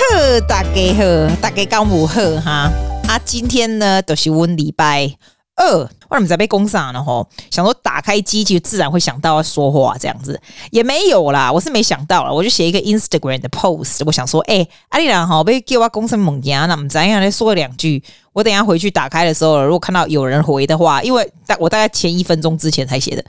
好，大家好，大家刚午好哈啊！今天呢都、就是我礼拜二，我怎么在被攻上了吼？想说打开机就自然会想到要说话这样子，也没有啦，我是没想到了，我就写一个 Instagram 的 post，我想说，哎、欸，阿丽兰好，被叫我攻上猛牙，那我们怎样来说两句？我等下回去打开的时候，如果看到有人回的话，因为大我大概前一分钟之前才写的。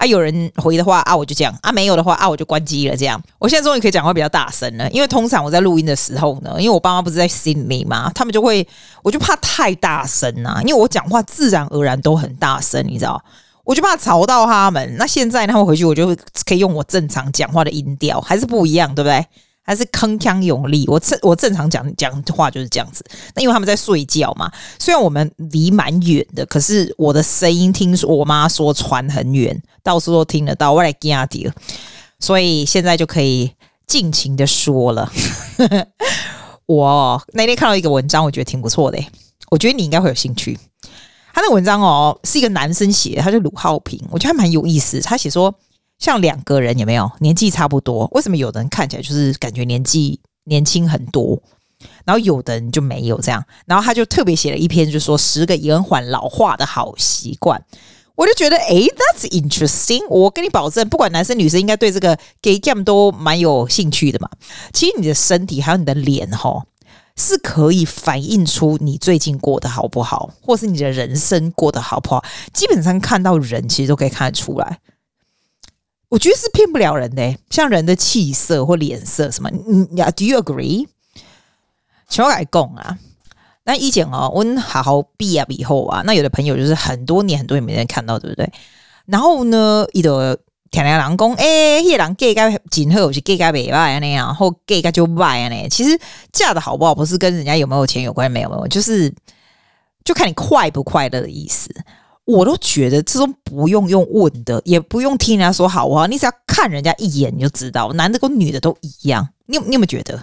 啊，有人回的话啊，我就这样啊；没有的话啊，我就关机了。这样，我现在终于可以讲话比较大声了。因为通常我在录音的时候呢，因为我爸妈不是在心里嘛，他们就会，我就怕太大声啊。因为我讲话自然而然都很大声，你知道，我就怕吵到他们。那现在他们回去，我就可以用我正常讲话的音调，还是不一样，对不对？还是铿锵有力，我正我正常讲讲话就是这样子。那因为他们在睡觉嘛，虽然我们离蛮远的，可是我的声音听说我妈说传很远，到处都听得到。我来加点，所以现在就可以尽情的说了。我那天看到一个文章，我觉得挺不错的，我觉得你应该会有兴趣。他那文章哦，是一个男生写的，他是鲁浩平，我觉得还蛮有意思。他写说。像两个人有没有年纪差不多？为什么有的人看起来就是感觉年纪年轻很多，然后有的人就没有这样？然后他就特别写了一篇，就是说十个延缓老化的好习惯。我就觉得，诶，that's interesting。我跟你保证，不管男生女生，应该对这个 gay game 都蛮有兴趣的嘛。其实你的身体还有你的脸，哈，是可以反映出你最近过得好不好，或是你的人生过得好不好。基本上看到人，其实都可以看得出来。我觉得是骗不了人的，像人的气色或脸色什么，你呀，Do you agree？请我来讲啊，那以前哦，我好好毕业以后啊，那有的朋友就是很多年很多年没人看到，对不对？然后呢，一个天天人讲，哎，那个人嫁甲真好，是嫁甲袂歹那样，然后嫁甲就歹呢。其实嫁的好不好，不是跟人家有没有钱有关，没有没有，就是就看你快不快乐的意思。我都觉得这种不用用问的，也不用听人家说好啊，你只要看人家一眼你就知道，男的跟女的都一样。你有你有没有觉得？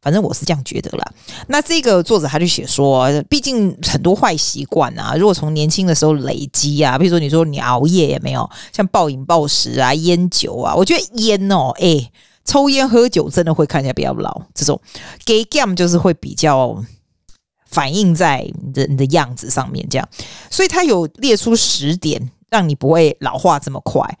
反正我是这样觉得啦。那这个作者他就写说，毕竟很多坏习惯啊，如果从年轻的时候累积啊，比如说你说你熬夜也没有，像暴饮暴食啊、烟酒啊，我觉得烟哦，哎、抽烟喝酒真的会看起来比较老。这种 gay game 就是会比较。反映在你的你的样子上面，这样，所以他有列出十点，让你不会老化这么快。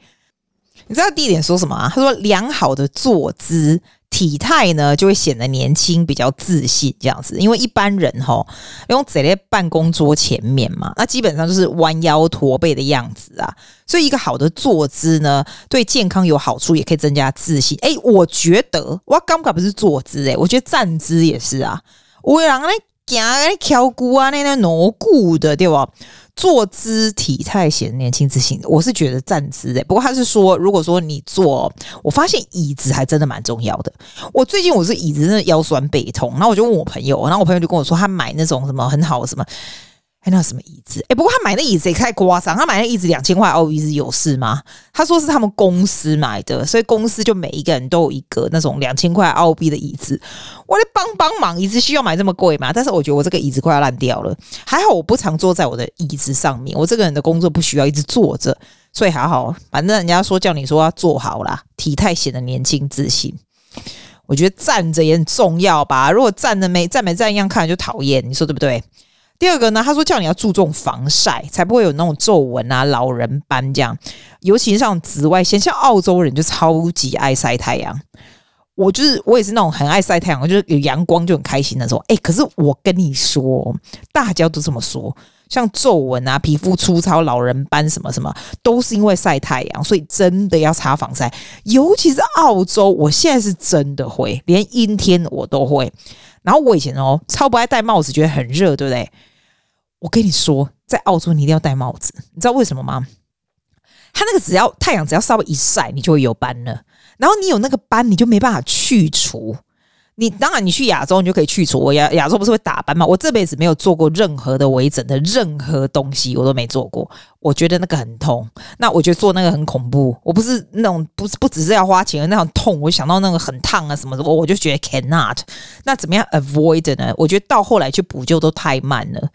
你知道第一点说什么啊？他说良好的坐姿、体态呢，就会显得年轻、比较自信这样子。因为一般人哈，用坐在办公桌前面嘛，那基本上就是弯腰驼背的样子啊。所以一个好的坐姿呢，对健康有好处，也可以增加自信。哎，我觉得我刚刚不是坐姿哎，我觉得站姿也是啊。我让嘞。行啊，翘骨啊，那那挪骨的，对吧？坐姿体态显年轻自信，我是觉得站姿的。不过他是说，如果说你坐，我发现椅子还真的蛮重要的。我最近我是椅子真的腰酸背痛，然后我就问我朋友，然后我朋友就跟我说，他买那种什么很好什么。那什么椅子？哎、不过他买那椅子也太夸张。他买那椅子两千块澳币是有事吗？他说是他们公司买的，所以公司就每一个人都有一个那种两千块澳币的椅子。我来帮帮忙，椅子需要买这么贵吗？但是我觉得我这个椅子快要烂掉了。还好我不常坐在我的椅子上面，我这个人的工作不需要一直坐着，所以还好。反正人家说叫你说要坐好啦，体态显得年轻自信。我觉得站着也很重要吧？如果站着没站没站一样，看就讨厌。你说对不对？第二个呢，他说叫你要注重防晒，才不会有那种皱纹啊、老人斑这样。尤其是像紫外线，像澳洲人就超级爱晒太阳。我就是我也是那种很爱晒太阳，我就是有阳光就很开心那种。哎，可是我跟你说，大家都这么说，像皱纹啊、皮肤粗糙、老人斑什么什么，都是因为晒太阳，所以真的要擦防晒。尤其是澳洲，我现在是真的会，连阴天我都会。然后我以前哦，超不爱戴帽子，觉得很热，对不对？我跟你说，在澳洲你一定要戴帽子，你知道为什么吗？它那个只要太阳只要稍微一晒，你就会有斑了。然后你有那个斑，你就没办法去除。你当然你去亚洲，你就可以去除。我亚亚洲不是会打斑吗？我这辈子没有做过任何的微整的任何东西，我都没做过。我觉得那个很痛，那我觉得做那个很恐怖。我不是那种不是不只是要花钱的那种痛，我想到那个很烫啊什么的，我我就觉得 cannot。那怎么样 avoid 呢？我觉得到后来去补救都太慢了。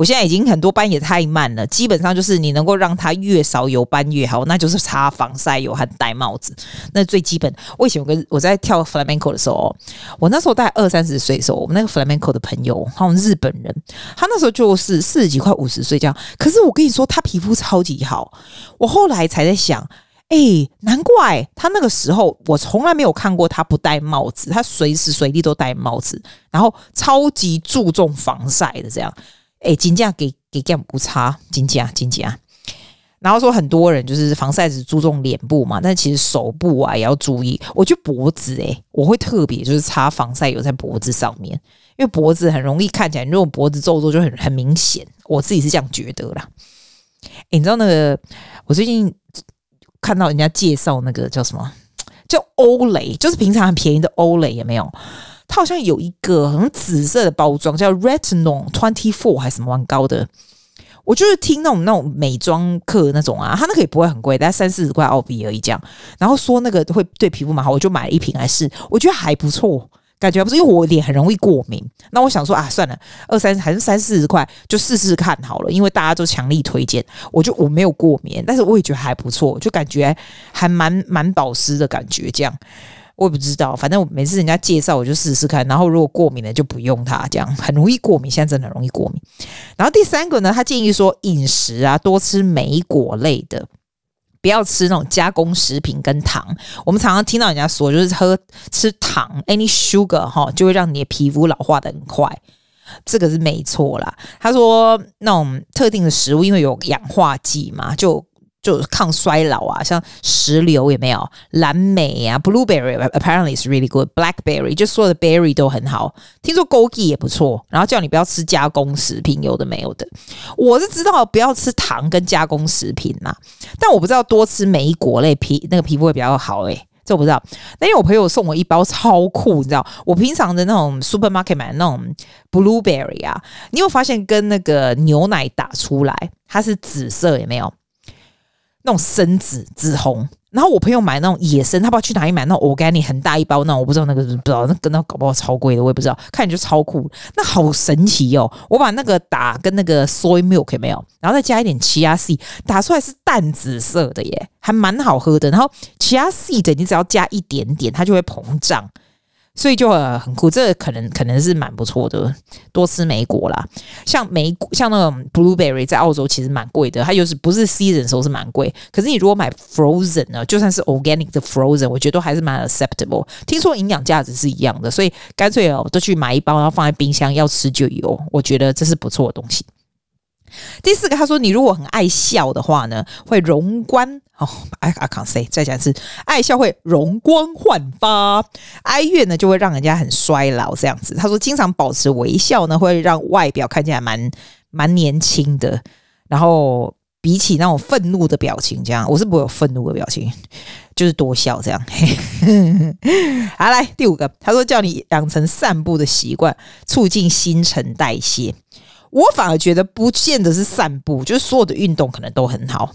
我现在已经很多斑也太慢了，基本上就是你能够让它越少有斑越好，那就是擦防晒油和戴帽子，那最基本。我以前有个我在跳 flamenco 的时候，我那时候大概二三十岁的时候，我们那个 flamenco 的朋友，他们日本人，他那时候就是四十几快五十岁这样，可是我跟你说，他皮肤超级好。我后来才在想，哎、欸，难怪他那个时候，我从来没有看过他不戴帽子，他随时随地都戴帽子，然后超级注重防晒的这样。哎，金价给给干不差，金价金价。然后说很多人就是防晒只注重脸部嘛，但其实手部啊也要注意。我觉得脖子哎、我会特别就是擦防晒油在脖子上面，因为脖子很容易看起来，如果脖子皱皱就很很明显。我自己是这样觉得啦。诶你知道那个？我最近看到人家介绍那个叫什么？叫欧蕾，就是平常很便宜的欧蕾，有没有？它好像有一个很紫色的包装，叫 Retinol Twenty Four 还是什么蛮高的。我就是听那种那种美妆课那种啊，它那个也不会很贵，大概三四十块澳币而已这样。然后说那个会对皮肤蛮好，我就买了一瓶来试，我觉得还不错，感觉不错，因为我脸很容易过敏。那我想说啊，算了，二三还是三四十块，就试试看好了，因为大家都强力推荐，我就我没有过敏，但是我也觉得还不错，就感觉还蛮蛮保湿的感觉这样。我也不知道，反正我每次人家介绍我就试试看，然后如果过敏了就不用它，这样很容易过敏，现在真的很容易过敏。然后第三个呢，他建议说饮食啊多吃莓果类的，不要吃那种加工食品跟糖。我们常常听到人家说，就是喝吃糖，any sugar 哈，就会让你的皮肤老化的很快，这个是没错啦。他说那种特定的食物因为有氧化剂嘛，就。就抗衰老啊，像石榴有没有？蓝莓啊，blueberry apparently is really good，blackberry 就所有的 berry 都很好。听说枸杞也不错，然后叫你不要吃加工食品，有的没有的。我是知道不要吃糖跟加工食品呐，但我不知道多吃莓果类皮那个皮肤会比较好诶、欸，这我不知道。那因为我朋友送我一包超酷，你知道，我平常的那种 supermarket 买的那种 blueberry 啊，你有发现跟那个牛奶打出来它是紫色有没有？那种深紫紫红，然后我朋友买那种野生，他不知道去哪里买那种 organic 很大一包，那我不知道那个不知道那跟那搞不好超贵的，我也不知道，看起来就超酷，那好神奇哦！我把那个打跟那个 soy milk 有没有，然后再加一点 chia seed，打出来是淡紫色的耶，还蛮好喝的。然后 chia seed 你只要加一点点，它就会膨胀。所以就很酷，这个可能可能是蛮不错的。多吃莓果啦，像莓果，像那种 blueberry，在澳洲其实蛮贵的。它就是不是 season 时候是蛮贵，可是你如果买 frozen 呢，就算是 organic 的 frozen，我觉得都还是蛮 acceptable。听说营养价值是一样的，所以干脆哦，都去买一包，然后放在冰箱，要吃就有。我觉得这是不错的东西。第四个，他说你如果很爱笑的话呢，会容光哦，I I can't say，再讲一次，爱笑会容光焕发，哀怨呢就会让人家很衰老这样子。他说经常保持微笑呢，会让外表看起来蛮蛮年轻的。然后比起那种愤怒的表情，这样我是不会有愤怒的表情，就是多笑这样。好，来第五个，他说叫你养成散步的习惯，促进新陈代谢。我反而觉得不见得是散步，就是所有的运动可能都很好，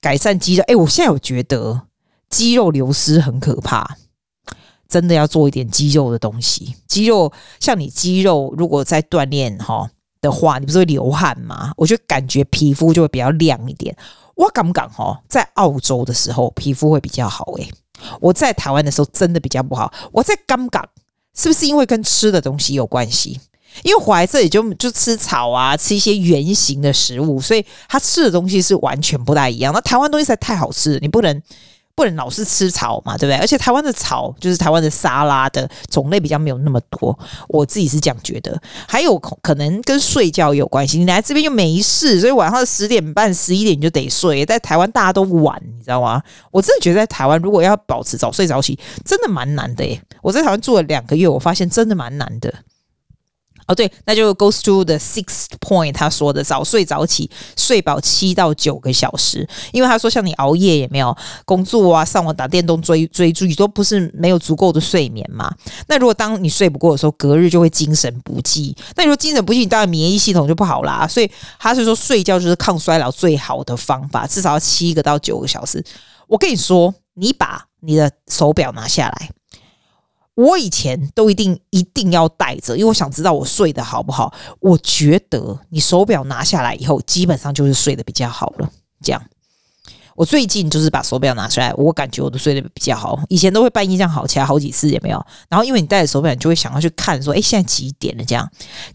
改善肌肉。哎，我现在有觉得肌肉流失很可怕，真的要做一点肌肉的东西。肌肉像你肌肉如果在锻炼哈的话，你不是会流汗吗？我就感觉皮肤就会比较亮一点。我敢不敢哈？在澳洲的时候皮肤会比较好诶、我在台湾的时候真的比较不好。我在敢不敢？是不是因为跟吃的东西有关系？因为怀这里就就吃草啊，吃一些圆形的食物，所以他吃的东西是完全不大一样。那台湾东西实在太好吃了，你不能不能老是吃草嘛，对不对？而且台湾的草就是台湾的沙拉的种类比较没有那么多，我自己是这样觉得。还有可能跟睡觉有关系，你来这边又没事，所以晚上十点半、十一点就得睡。在台湾大家都晚，你知道吗？我真的觉得在台湾如果要保持早睡早起，真的蛮难的耶。我在台湾住了两个月，我发现真的蛮难的。哦，对，那就 goes to the sixth point，他说的早睡早起，睡饱七到九个小时。因为他说，像你熬夜也没有工作啊，上网打电动追追剧，都不是没有足够的睡眠嘛。那如果当你睡不过的时候，隔日就会精神不济。那你说精神不济，你当然免疫系统就不好啦。所以他是说，睡觉就是抗衰老最好的方法，至少要七个到九个小时。我跟你说，你把你的手表拿下来。我以前都一定一定要戴着，因为我想知道我睡得好不好。我觉得你手表拿下来以后，基本上就是睡得比较好了。这样。我最近就是把手表拿出来，我感觉我都睡得比较好。以前都会半夜这样好起来好几次也没有。然后因为你戴着手表，你就会想要去看说，哎，现在几点了？这样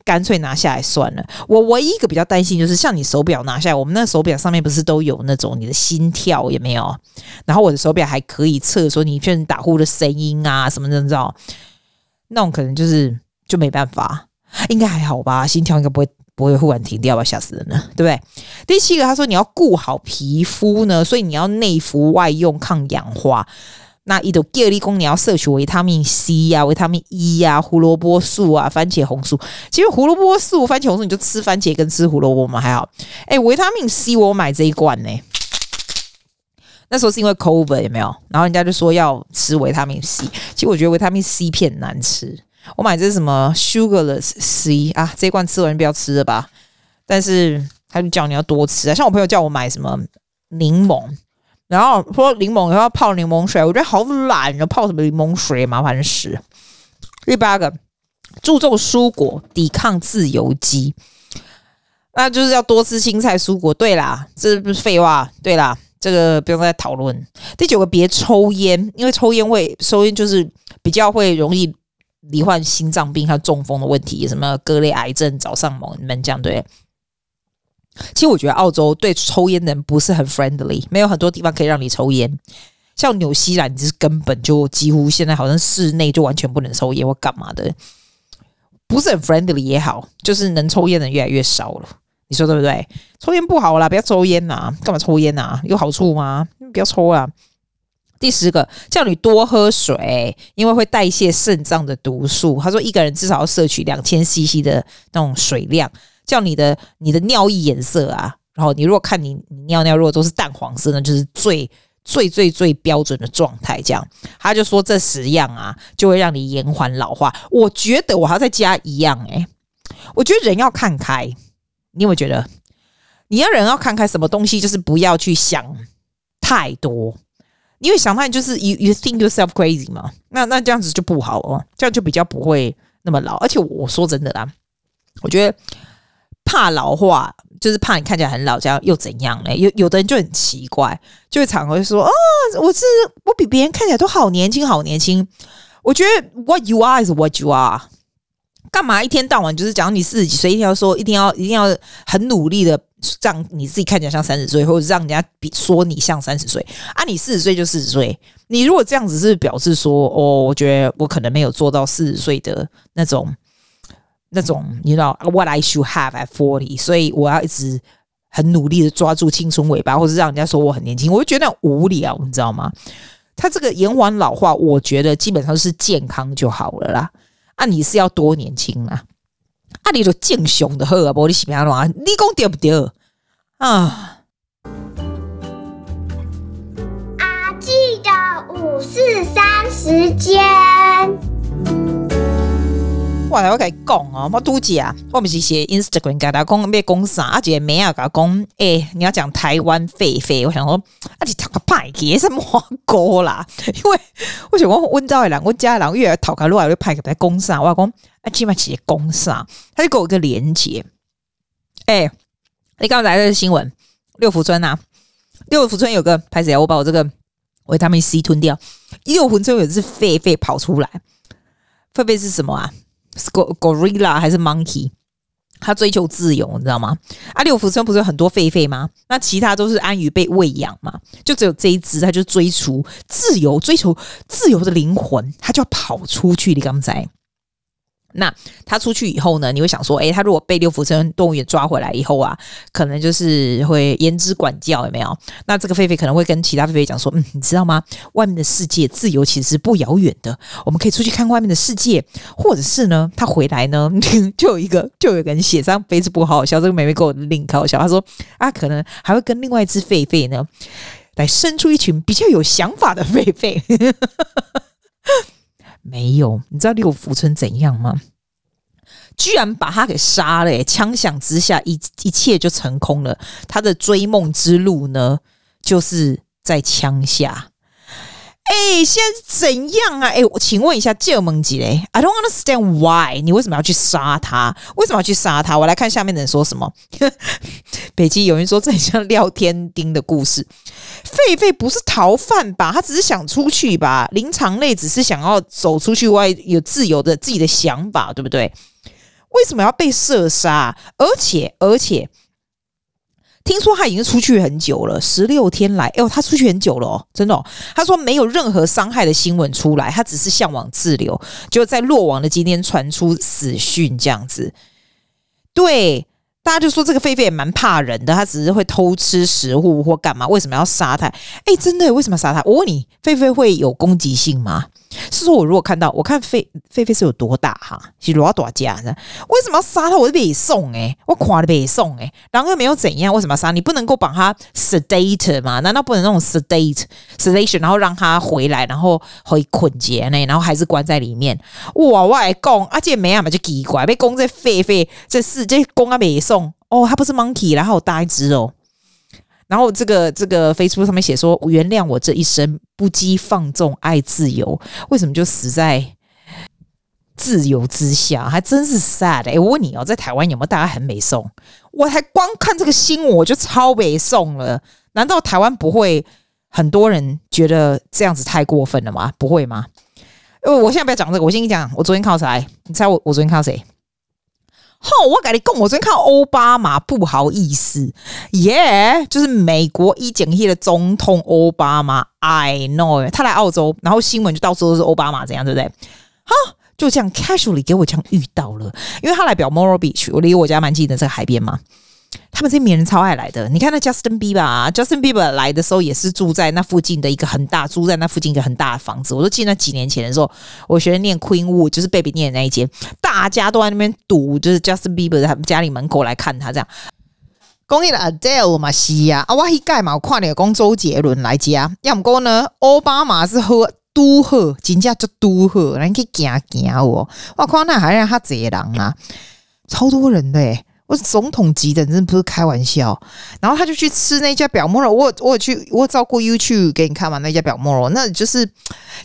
干脆拿下来算了。我唯一一个比较担心就是，像你手表拿下来，我们那手表上面不是都有那种你的心跳也没有？然后我的手表还可以测说你确实打呼的声音啊什么的，你知道？那种可能就是就没办法，应该还好吧？心跳应该不会。不会忽然停掉吧，吓死人了，对不对？第七个，他说你要顾好皮肤呢，所以你要内服外用抗氧化。那一朵叶立功，你要摄取维他命 C 呀、啊、维他命 E 呀、啊、胡萝卜素啊、番茄红素。其实胡萝卜素、番茄红素，你就吃番茄跟吃胡萝卜嘛，还好。哎，维他命 C 我买这一罐呢，那时候是因为 COVID 有没有？然后人家就说要吃维他命 C，其实我觉得维他命 C 片难吃。我买这是什么 Sugarless C 啊？这罐吃完不要吃了吧。但是他就叫你要多吃啊。像我朋友叫我买什么柠檬，然后说柠檬要泡柠檬水，我觉得好懒，要泡什么柠檬水，麻烦死。第八个，注重蔬果，抵抗自由基，那就是要多吃青菜蔬果。对啦，这不是废话。对啦，这个不用再讨论。第九个，别抽烟，因为抽烟会抽烟就是比较会容易。罹患心脏病还有中风的问题，什么各类癌症找上门，你们讲对？其实我觉得澳洲对抽烟的人不是很 friendly，没有很多地方可以让你抽烟。像纽西兰，你是根本就几乎现在好像室内就完全不能抽烟或干嘛的，不是很 friendly 也好，就是能抽烟的人越来越少了。你说对不对？抽烟不好啦，不要抽烟呐！干嘛抽烟呐？有好处吗？不要抽啊！第十个，叫你多喝水，因为会代谢肾脏的毒素。他说，一个人至少要摄取两千 CC 的那种水量。叫你的你的尿液颜色啊，然后你如果看你尿尿如果都是淡黄色，那就是最最最最标准的状态。这样，他就说这十样啊，就会让你延缓老化。我觉得我还要再加一样，欸，诶，我觉得人要看开。你有没有觉得，你要人要看开，什么东西就是不要去想太多。因为想太就是 you you think yourself crazy 嘛，那那这样子就不好哦，这样就比较不会那么老。而且我说真的啦，我觉得怕老化就是怕你看起来很老，这样又怎样呢？有有的人就很奇怪，就会常会说哦，我是我比别人看起来都好年轻，好年轻。我觉得 what you are is what you are。干嘛一天到晚就是讲你四十几岁，一定要说一定要一定要很努力的让你自己看起来像三十岁，或者让人家比说你像三十岁啊？你四十岁就四十岁，你如果这样子是表示说哦，我觉得我可能没有做到四十岁的那种那种，你知道 what I should have at forty，所以我要一直很努力的抓住青春尾巴，或者让人家说我很年轻，我就觉得无聊，你知道吗？他这个延缓老化，我觉得基本上是健康就好了啦。啊，你是要多年轻啊？啊，你就健雄的好啊，不你是边啊？你讲对不对啊？啊记得五四三时间。我来跟你讲哦，我拄只啊，我不是写 Instagram 给他讲咩讲啥，啊，姐妹啊，给他讲，诶，你要讲台湾狒狒，我想说，啊，你讨个派给什么歌啦？因为我想讲温州的人，我家的人越来讨个路来，就派给他讲啥，我讲啊，起码写讲啥，他就给我一个连接。诶，你刚刚来的新闻，六福村啊，六福村有个拍子，我把我这个维他命 C 吞掉，六福村有只狒狒跑出来，狒狒是什么啊？Gorilla 还是 Monkey？他追求自由，你知道吗？啊，六福村不是有很多狒狒吗？那其他都是安于被喂养嘛？就只有这一只，他就追逐自由，追求自由的灵魂，他就要跑出去。你刚才。那他出去以后呢？你会想说，诶、欸，他如果被六福村动物园抓回来以后啊，可能就是会严之管教，有没有？那这个狒狒可能会跟其他狒狒讲说，嗯，你知道吗？外面的世界自由其实是不遥远的，我们可以出去看外面的世界，或者是呢，他回来呢，就有一个就有一个人写上 Facebook 好好笑，这个妹妹给我 link 好笑，他说啊，可能还会跟另外一只狒狒呢，来生出一群比较有想法的狒狒。没有，你知道六福村怎样吗？居然把他给杀了！枪响之下，一一切就成空了。他的追梦之路呢，就是在枪下。哎、欸，现在怎样啊？哎、欸，我请问一下，借蒙吉嘞？I don't understand why，你为什么要去杀他？为什么要去杀他？我来看下面的人说什么。北极有人说这很像廖天丁的故事。狒狒不是逃犯吧？他只是想出去吧？灵长类只是想要走出去外，有自由的自己的想法，对不对？为什么要被射杀？而且，而且。听说他已经出去很久了，十六天来，哎呦，他出去很久了哦，真的哦。他说没有任何伤害的新闻出来，他只是向往自由，就在落网的今天传出死讯这样子。对，大家就说这个狒狒也蛮怕人的，他只是会偷吃食物或干嘛？为什么要杀他？哎，真的，为什么要杀他？我问你，狒狒会有攻击性吗？是说，我如果看到，我看狒狒狒是有多大哈？是多大家呢？为什么要杀他？我是北宋哎，我垮了北宋哎，然后又没有怎样，为什么要杀？你不能够把他 sedate 吗？难道不能那种 sedate sedation，然后让他回来，然后回捆结呢？然后还是关在里面？哇，我来讲，而且没啊嘛就奇怪，被攻这狒狒，这是这攻啊北宋哦，他不是 monkey，然后大一只哦。然后这个这个 Facebook 上面写说，原谅我这一生不羁放纵爱自由，为什么就死在自由之下？还真是 sad。诶，我问你哦，在台湾有没有大家很美颂？我还光看这个新闻我就超美颂了。难道台湾不会很多人觉得这样子太过分了吗？不会吗？呃，我现在不要讲这个，我先跟你讲，我昨天看到谁？你猜我我昨天看到谁？吼！我跟你讲，我昨天看奥巴马，不好意思，耶、就是美国一整届的总统奥巴马，I know，他来澳洲，然后新闻就到处都是奥巴马，怎样对不对？哈，就这样 casually 给我这样遇到了，因为他来表 moral Beach，我离我家蛮近的这个海边嘛。他们这些名人超爱来的，你看那 Justin Bieber 啊，Justin Bieber 来的时候也是住在那附近的一个很大，住在那附近一个很大的房子。我都记得那几年前的时候，我学生念 Queenwood，就是贝比念的那一间，大家都在那边堵，就是 Justin Bieber 在他们家里门口来看他这样。公益的 Adele 嘛是啊，啊我一盖嘛，我跨年公周杰伦来家，要么讲呢，奥巴马是喝都喝，真正就都喝，你可以行行我，我看那还让他贼人啊，超多人的、欸。我总统级的，真的不是开玩笑。然后他就去吃那家表莫罗，我我有去，我照顾 YouTube 给你看嘛，那家表莫罗，那就是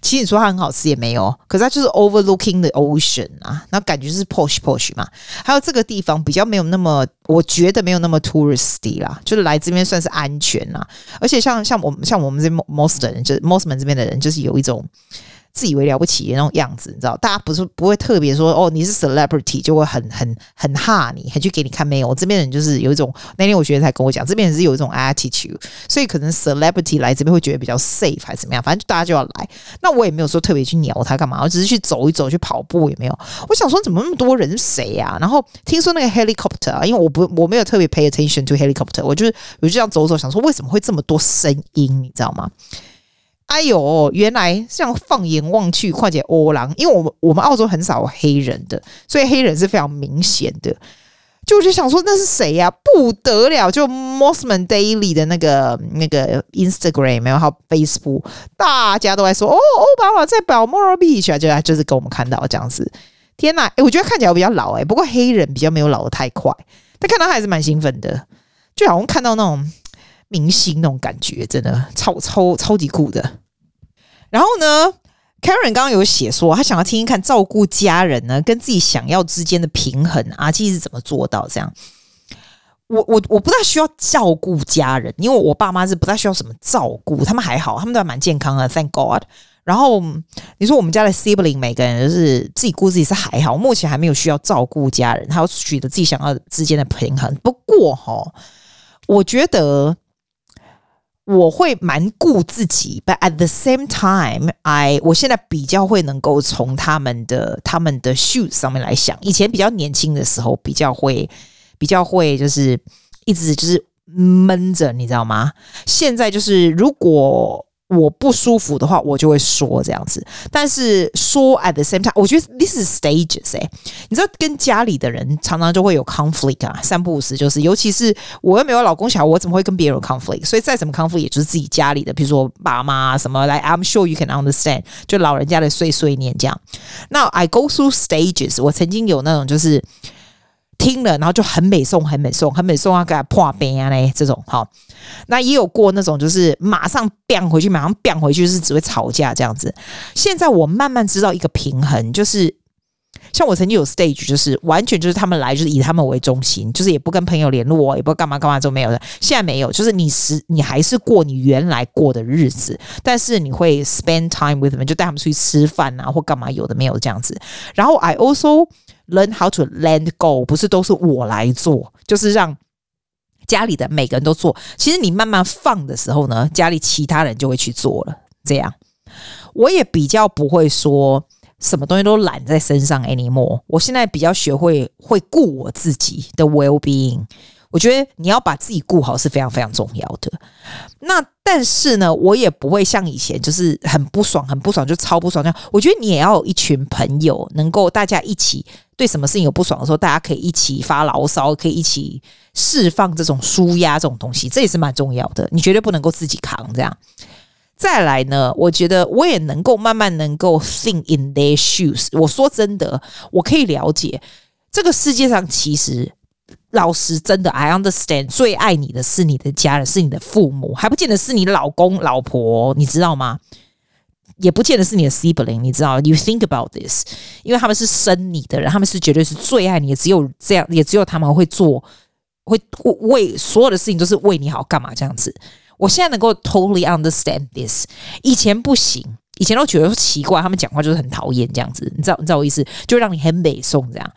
其实你说它很好吃也没有，可是它就是 overlooking the ocean 啊，那感觉是 posh posh 嘛。还有这个地方比较没有那么，我觉得没有那么 touristy 啦，就是来这边算是安全啦。而且像像我们像我们这 most 的人，就是 Mosman 这边的人，就是有一种。自以为了不起的那种样子，你知道？大家不是不会特别说哦，你是 celebrity 就会很很很哈你，还去给你看没有？我这边人就是有一种，那天我学生才跟我讲，这边人是有一种 attitude，所以可能 celebrity 来这边会觉得比较 safe 还是怎么样？反正大家就要来。那我也没有说特别去鸟他干嘛，我只是去走一走，去跑步也没有。我想说怎么那么多人谁呀？然后听说那个 helicopter，因为我不我没有特别 pay attention to helicopter，我就是我就这样走走，想说为什么会这么多声音？你知道吗？哎呦，原来这样放眼望去，况且欧郎，因为我们我们澳洲很少黑人的，所以黑人是非常明显的。就我就想说，那是谁呀、不得了！就 Mosman Daily 的那个那个 Instagram 然后，Facebook，大家都在说哦，奥巴马在 Balmoral Beach 啊，就就是给我们看到这样子。天哪！哎，我觉得看起来比较老哎，不过黑人比较没有老得太快，但看到还是蛮兴奋的，就好像看到那种。明星那种感觉，真的超超超级酷的。然后呢，Karen 刚刚有写说，他想要听听看照顾家人呢，跟自己想要之间的平衡，阿纪是怎么做到这样？我我我不太需要照顾家人，因为我爸妈是不太需要什么照顾，他们还好，他们都还蛮健康的，Thank God。然后你说我们家的 Sibling 每个人就是自己顾自己是还好，目前还没有需要照顾家人，他要取得自己想要之间的平衡。不过哈，我觉得。我会蛮顾自己，but at the same time，I 我现在比较会能够从他们的他们的 shoes 上面来想。以前比较年轻的时候，比较会比较会就是一直就是闷着，你知道吗？现在就是如果。我不舒服的话，我就会说这样子。但是说 at the same time，我觉得 this is stages 哎、你知道跟家里的人常常就会有 conflict 啊，三不五时就是，尤其是我又没有老公小孩，我怎么会跟别人有 conflict？所以再怎么 conflict，也就是自己家里的，比如说爸妈什么来。I'm sure you can understand，就老人家的碎碎念这样。那 I go through stages，我曾经有那种就是。听了，然后就很美颂，很美颂，很美颂啊，给他破冰啊嘞，这种哈。那也有过那种，就是马上变回去，马上变回去，是只会吵架这样子。现在我慢慢知道一个平衡，就是。像我曾经有 stage，就是完全就是他们来就是以他们为中心，就是也不跟朋友联络，也不干嘛干嘛都没有的。现在没有，就是你是你还是过你原来过的日子，但是你会 spend time with them，就带他们出去吃饭啊或干嘛，有的没有这样子。然后 I also learn how to let go，不是都是我来做，就是让家里的每个人都做。其实你慢慢放的时候呢，家里其他人就会去做了。这样，我也比较不会说。什么东西都揽在身上 anymore。我现在比较学会会顾我自己的 well being。我觉得你要把自己顾好是非常非常重要的。那但是呢，我也不会像以前就是很不爽，很不爽就超不爽这样。我觉得你也要有一群朋友，能够大家一起对什么事情有不爽的时候，大家可以一起发牢骚，可以一起释放这种舒压这种东西，这也是蛮重要的。你绝对不能够自己扛这样。再来呢，我觉得我也能够慢慢能够 think in their shoes。我说真的，我可以了解这个世界上其实老实真的，I understand 最爱你的是你的家人，是你的父母，还不见得是你老公老婆，你知道吗？也不见得是你的 sibling，你知道？You think about this，因为他们是生你的人，他们是绝对是最爱你的，只有这样，也只有他们会做，会为所有的事情都是为你好，干嘛这样子？我现在能够 totally understand this，以前不行，以前都觉得奇怪，他们讲话就是很讨厌这样子，你知道你知道我意思，就让你很美颂这样。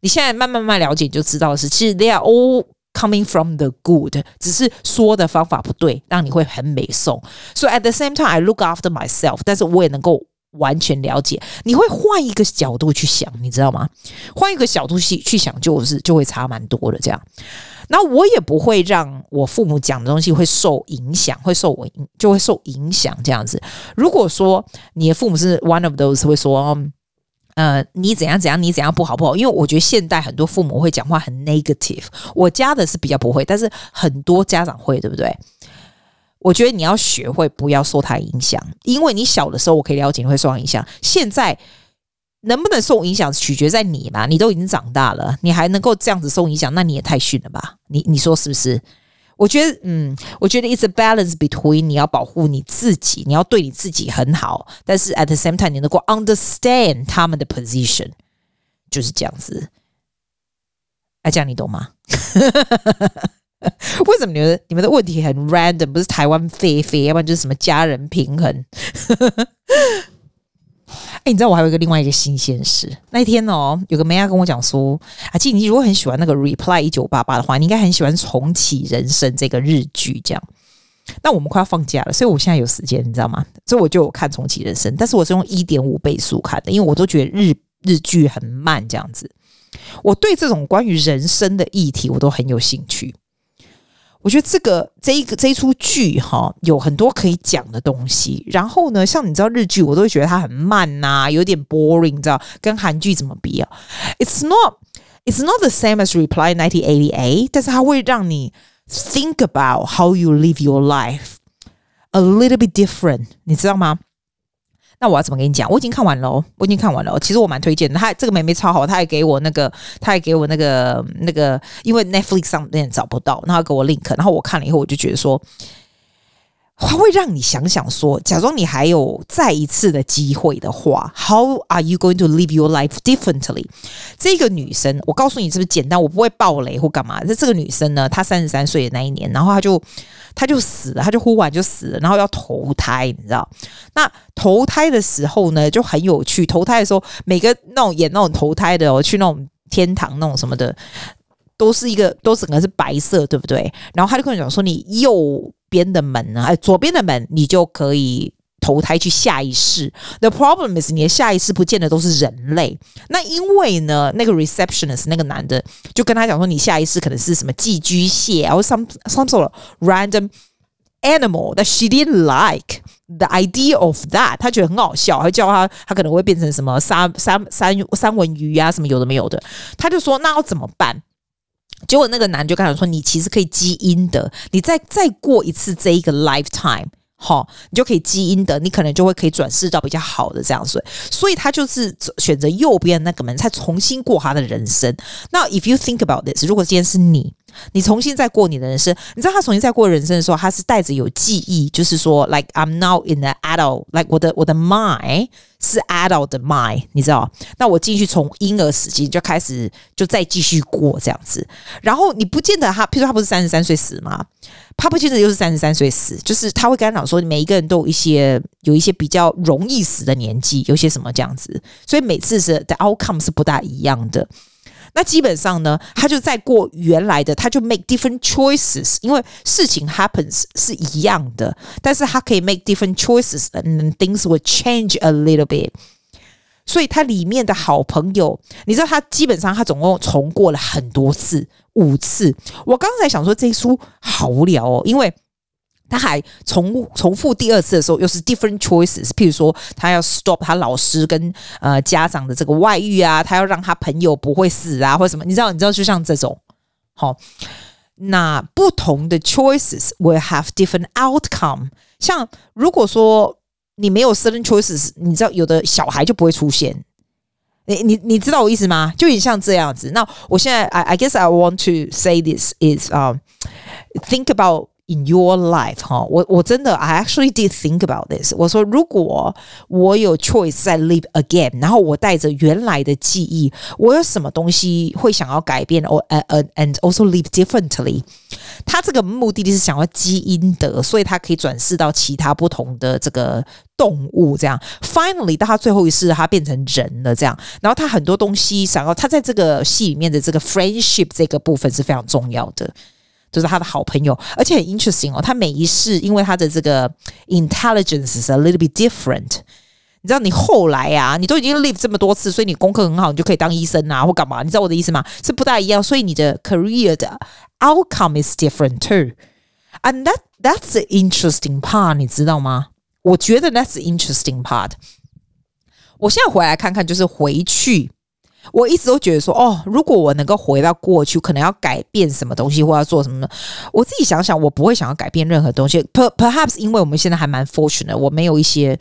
你现在慢慢慢了解，你就知道的是，其实 they are all coming from the good，只是说的方法不对，让你会很美颂。So at the same time, I look after myself，但是我也能够完全了解，你会换一个角度去想，你知道吗？换一个角度去去想，就是就会差蛮多的这样。那我也不会让我父母讲的东西会受影响，会受我影就会受影响这样子。如果说你的父母是 one of those 会说，呃，你怎样怎样，你怎样不好不好？因为我觉得现代很多父母会讲话很 negative，我家的是比较不会，但是很多家长会，对不对？我觉得你要学会不要受他影响，因为你小的时候我可以了解你会受到影响，现在。能不能受影响，取决在你嘛？你都已经长大了，你还能够这样子受影响，那你也太逊了吧？你你说是不是？我觉得，嗯，我觉得 it's a balance between 你要保护你自己，你要对你自己很好，但是 at the same time 你能够 understand 他们的 position，就是这样子。哎，这样你懂吗？为什么你们你们的问题很 random？不是台湾飞飞，要不然就是什么家人平衡？你知道我还有一个另外一个新鲜事。那一天哦，有个妹啊跟我讲说：“阿静，你如果很喜欢那个 Reply 一九八八的话，你应该很喜欢重启人生这个日剧。”这样，那我们快要放假了，所以我现在有时间，你知道吗？所以我就看重启人生，但是我是用一点五倍速看的，因为我都觉得日日剧很慢，这样子。我对这种关于人生的议题，我都很有兴趣。我觉得这个这一个这一出剧哈，有很多可以讲的东西。然后呢，像你知道日剧，我都会觉得它很慢呐、有点 boring，你知道？跟韩剧怎么比啊？It's not, it's not the same as Reply 1988，但是它会让你 think about how you live your life a little bit different，你知道吗？那我要怎么跟你讲？我已经看完了，我已经看完了。其实我蛮推荐的，她这个妹妹超好，她还给我那个，她还给我那个那个，因为 Netflix 上面找不到，然后给我 link，然后我看了以后，我就觉得说。它会让你想想说，假装你还有再一次的机会的话，How are you going to live your life differently？这个女生，我告诉你是不是简单？我不会爆雷或干嘛。这这个女生呢，她三十三岁的那一年，然后她就她就死了，她就忽然就死了，然后要投胎，你知道？那投胎的时候呢，就很有趣。投胎的时候，每个那种演那种投胎的，哦去那种天堂那种什么的，都是一个都整个是白色，对不对？然后他就跟我讲说，你右。边的门呢？哎，左边的门你就可以投胎去下一世。The problem is，你的下一世不见得都是人类。那因为呢，那个 receptionist 那个男的就跟他讲说，你下一世可能是什么寄居蟹，然后 some some sort of random animal that she didn't like the idea of that。他觉得很好笑，还叫他他可能会变成什么三三三三文鱼啊，什么有的没有的。他就说，那要怎么办？结果那个男就跟他说：“你其实可以基因的，你再再过一次这一个 lifetime 好，你就可以积阴德，你可能就会可以转世到比较好的这样子。所以他就是选择右边那个门，才重新过他的人生。那 if you think about this，如果今天是你，你重新再过你的人生，你知道他重新再过人生的时候，他是带着有记忆，就是说，like I'm now in the adult，like 我的我的 mind 是 adult 的 mind，你知道？那我继续从婴儿时期就开始，就再继续过这样子。然后你不见得他，譬如说他不是三十三岁死吗？他不见得又是三十三岁死，就是他会跟他讲说，每一个人都有一些有一些比较容易死的年纪，有些什么这样子，所以每次是的 outcome 是不大一样的。那基本上呢，他就在过原来的，他就 make different choices，因为事情 happens 是一样的，但是他可以 make different choices，and things will change a little bit。所以他里面的好朋友，你知道他基本上他总共重过了很多次，五次。我刚才想说这一书好无聊哦，因为他还重重复第二次的时候又是 different choices。譬如说他要 stop 他老师跟呃家长的这个外遇啊，他要让他朋友不会死啊，或什么？你知道？你知道？就像这种，好，那不同的 choices will have different outcome。像如果说。你没有 certain choices，你知道有的小孩就不会出现。你你你知道我意思吗？就有点像这样子。那我现在 I I guess I want to say this is um think about。 In your life，哈，我我真的，I actually did think about this。我说，如果我有 choice 再 live again，然后我带着原来的记忆，我有什么东西会想要改变？哦，呃呃，and also live differently。他这个目的地是想要积阴德，所以他可以转世到其他不同的这个动物，这样。Finally，到他最后一世，他变成人了，这样。然后他很多东西想要，他在这个戏里面的这个 friendship 这个部分是非常重要的。就是他的好朋友，而且很 interesting 哦。他每一世，因为他的这个 intelligence is a little bit different。你知道，你后来啊，你都已经 live 这么多次，所以你功课很好，你就可以当医生啊，或干嘛？你知道我的意思吗？是不大一样，所以你的 career 的 outcome is different too。And that that's the interesting part，你知道吗？我觉得 that's the interesting part。我现在回来看看，就是回去。我一直都觉得说，哦，如果我能够回到过去，可能要改变什么东西，或要做什么呢？我自己想想，我不会想要改变任何东西。Perhaps，因为我们现在还蛮 fortunate，我没有一些，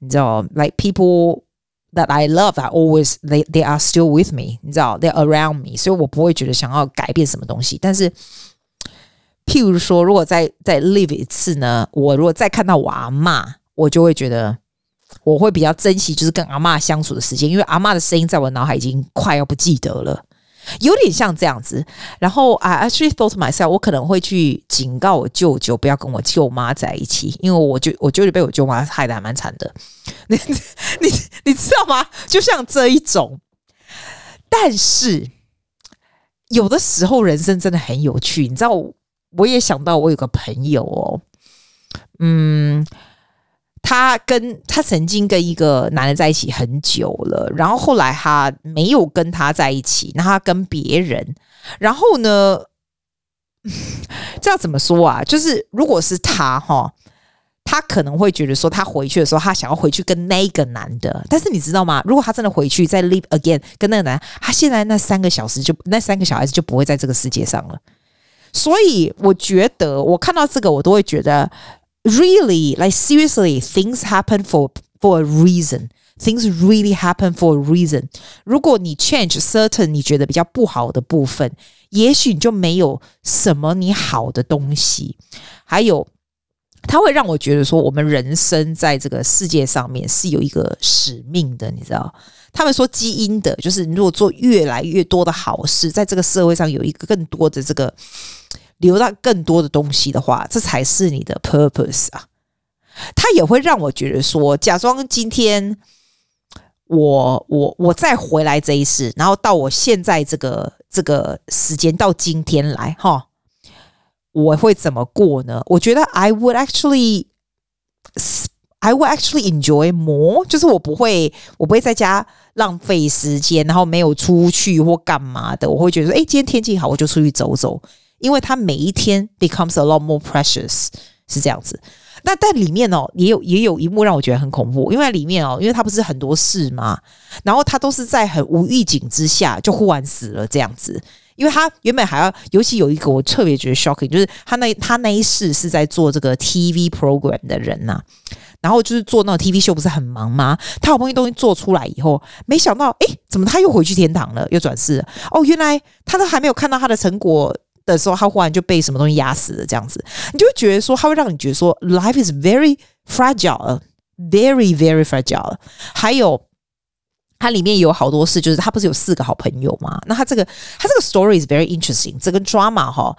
你知道，like people that I love are always they they are still with me，你知道，they're around me，所以我不会觉得想要改变什么东西。但是，譬如说，如果再再 live 一次呢，我如果再看到我阿嬷，我就会觉得。我会比较珍惜，就是跟阿嬷相处的时间，因为阿嬷的声音在我脑海已经快要不记得了，有点像这样子。然后，I actually thought myself，我可能会去警告我舅舅不要跟我舅妈在一起，因为我舅我舅舅被我舅妈害得还蛮惨的。你你你知道吗？就像这一种。但是有的时候人生真的很有趣，你知道，我也想到我有个朋友哦，嗯。他跟他曾经跟一个男人在一起很久了，然后后来他没有跟他在一起，那他跟别人，然后呢，这要怎么说啊？就是如果是他哈，他可能会觉得说，他回去的时候，他想要回去跟那个男的，但是你知道吗？如果他真的回去再 live again 跟那个男，他现在那三个小时就那三个小孩子就不会在这个世界上了。所以我觉得，我看到这个，我都会觉得。Really, like seriously, things happen for for a reason. Things really happen for a reason. 如果你 change certain 你觉得比较不好的部分，也许你就没有什么你好的东西。还有，它会让我觉得说，我们人生在这个世界上面是有一个使命的。你知道，他们说基因的，就是你如果做越来越多的好事，在这个社会上有一个更多的这个。留到更多的东西的话，这才是你的 purpose 啊！他也会让我觉得说，假装今天我我我再回来这一世，然后到我现在这个这个时间到今天来哈，我会怎么过呢？我觉得 I would actually I would actually enjoy more，就是我不会我不会在家浪费时间，然后没有出去或干嘛的，我会觉得说，哎，今天天气好，我就出去走走。因为他每一天 becomes a lot more precious，是这样子。那但里面哦，也有也有一幕让我觉得很恐怖，因为里面哦，因为他不是很多事嘛，然后他都是在很无预警之下就忽然死了这样子。因为他原本还要，尤其有一个我特别觉得 shocking，就是他那他那一世是在做这个 TV program 的人呐、然后就是做那种 TV show 不是很忙吗？他好不容易东西做出来以后，没想到哎，怎么他又回去天堂了，又转世了？哦，原来他都还没有看到他的成果的时候，他忽然就被什么东西压死了，这样子，你就会觉得说，他会让你觉得说，life is very fragile，very very fragile，还有。它里面有好多事，就是他不是有四个好朋友嘛？那他这个他这个 story is very interesting，这跟 drama 哈，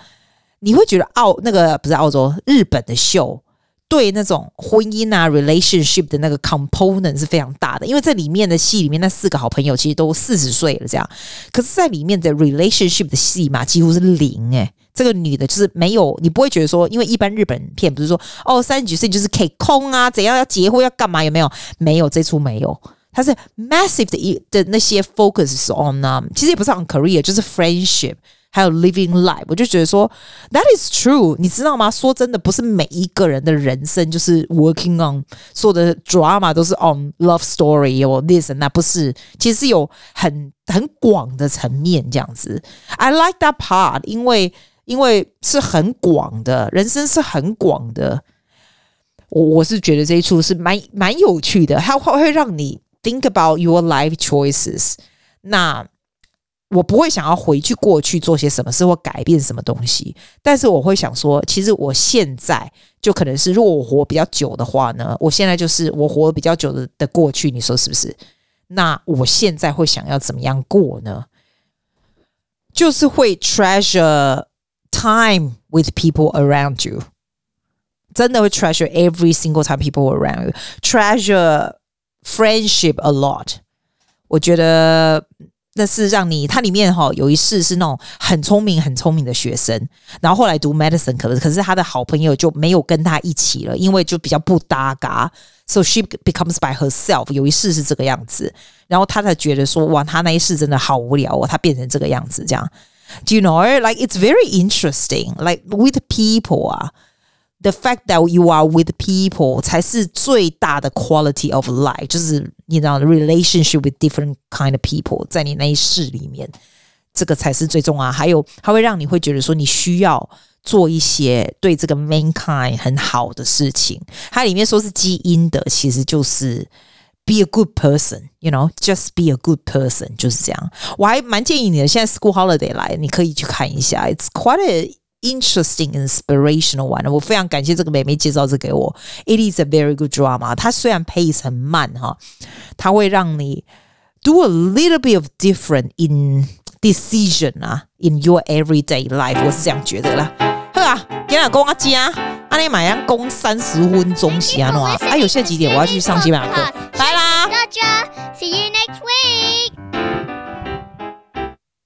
你会觉得澳那个不是澳洲日本的秀对那种婚姻啊 relationship 的那个 component 是非常大的，因为在里面的戏里面那四个好朋友其实都四十岁了这样，可是在里面的 relationship 的戏嘛几乎是零诶、欸，这个女的就是没有，你不会觉得说，因为一般日本片不是说哦三十几岁就是可以空啊，怎样要结婚要干嘛有没有？没有这出没有。它是 massive 的一的那些 focus on 呢、其实也不是 on career，就是 friendship，还有 living life。我就觉得说 that is true，你知道吗？说真的，不是每一个人的人生就是 working on 所有的 drama 都是 on love story 或 this and that，不是，其实是有很很广的层面这样子。I like that part，因为因为是很广的，人生是很广的。我我是觉得这一出是蛮蛮有趣的，它会会让你。Think about your life choices。那 我不会想要回去过去做些什么事或改变什么东西，但是我会想说，其实我现在就可能是，如果我活比较久的话呢，我现在就是我活比较久的的过去，你说是不是？那我现在会想要怎么样过呢？就是会 treasure time with people around you，真的会 treasure every single time people around you，treasure。Friendship a lot，我觉得那是让你，它里面哈有一世是那种很聪明、很聪明的学生，然后后来读 medicine，可是可是他的好朋友就没有跟他一起了，因为就比较不搭嘎，so she becomes by herself。有一世是这个样子，然后他才觉得说，哇，他那一世真的好无聊哦，他变成这个样子，这样，Do you know? Like it's very interesting, like with people 啊。The fact that you are with people 才是最大的 quality of life，就是你知道 relationship with different kind of people，在你那一世里面，这个才是最重要。还有，它会让你会觉得说，你需要做一些对这个 mankind 很好的事情。它里面说是基因的，其实就是 be a good person，you know，just be a good person，就是这样。我还蛮建议你的，现在 school holiday 来，你可以去看一下，it's quite a Interesting, inspirational one。我非常感谢这个妹妹介绍这给我。It is a very good drama。它虽然 pace 很慢哈，它会让你 do a little bit of different in decision 啊，in your everyday life。我是这样觉得啦。好啊，今天讲阿佳，阿你买样工三十分钟是安怎啊？哎呦，现在几点？我要去上基本课。拜啦。See you next week.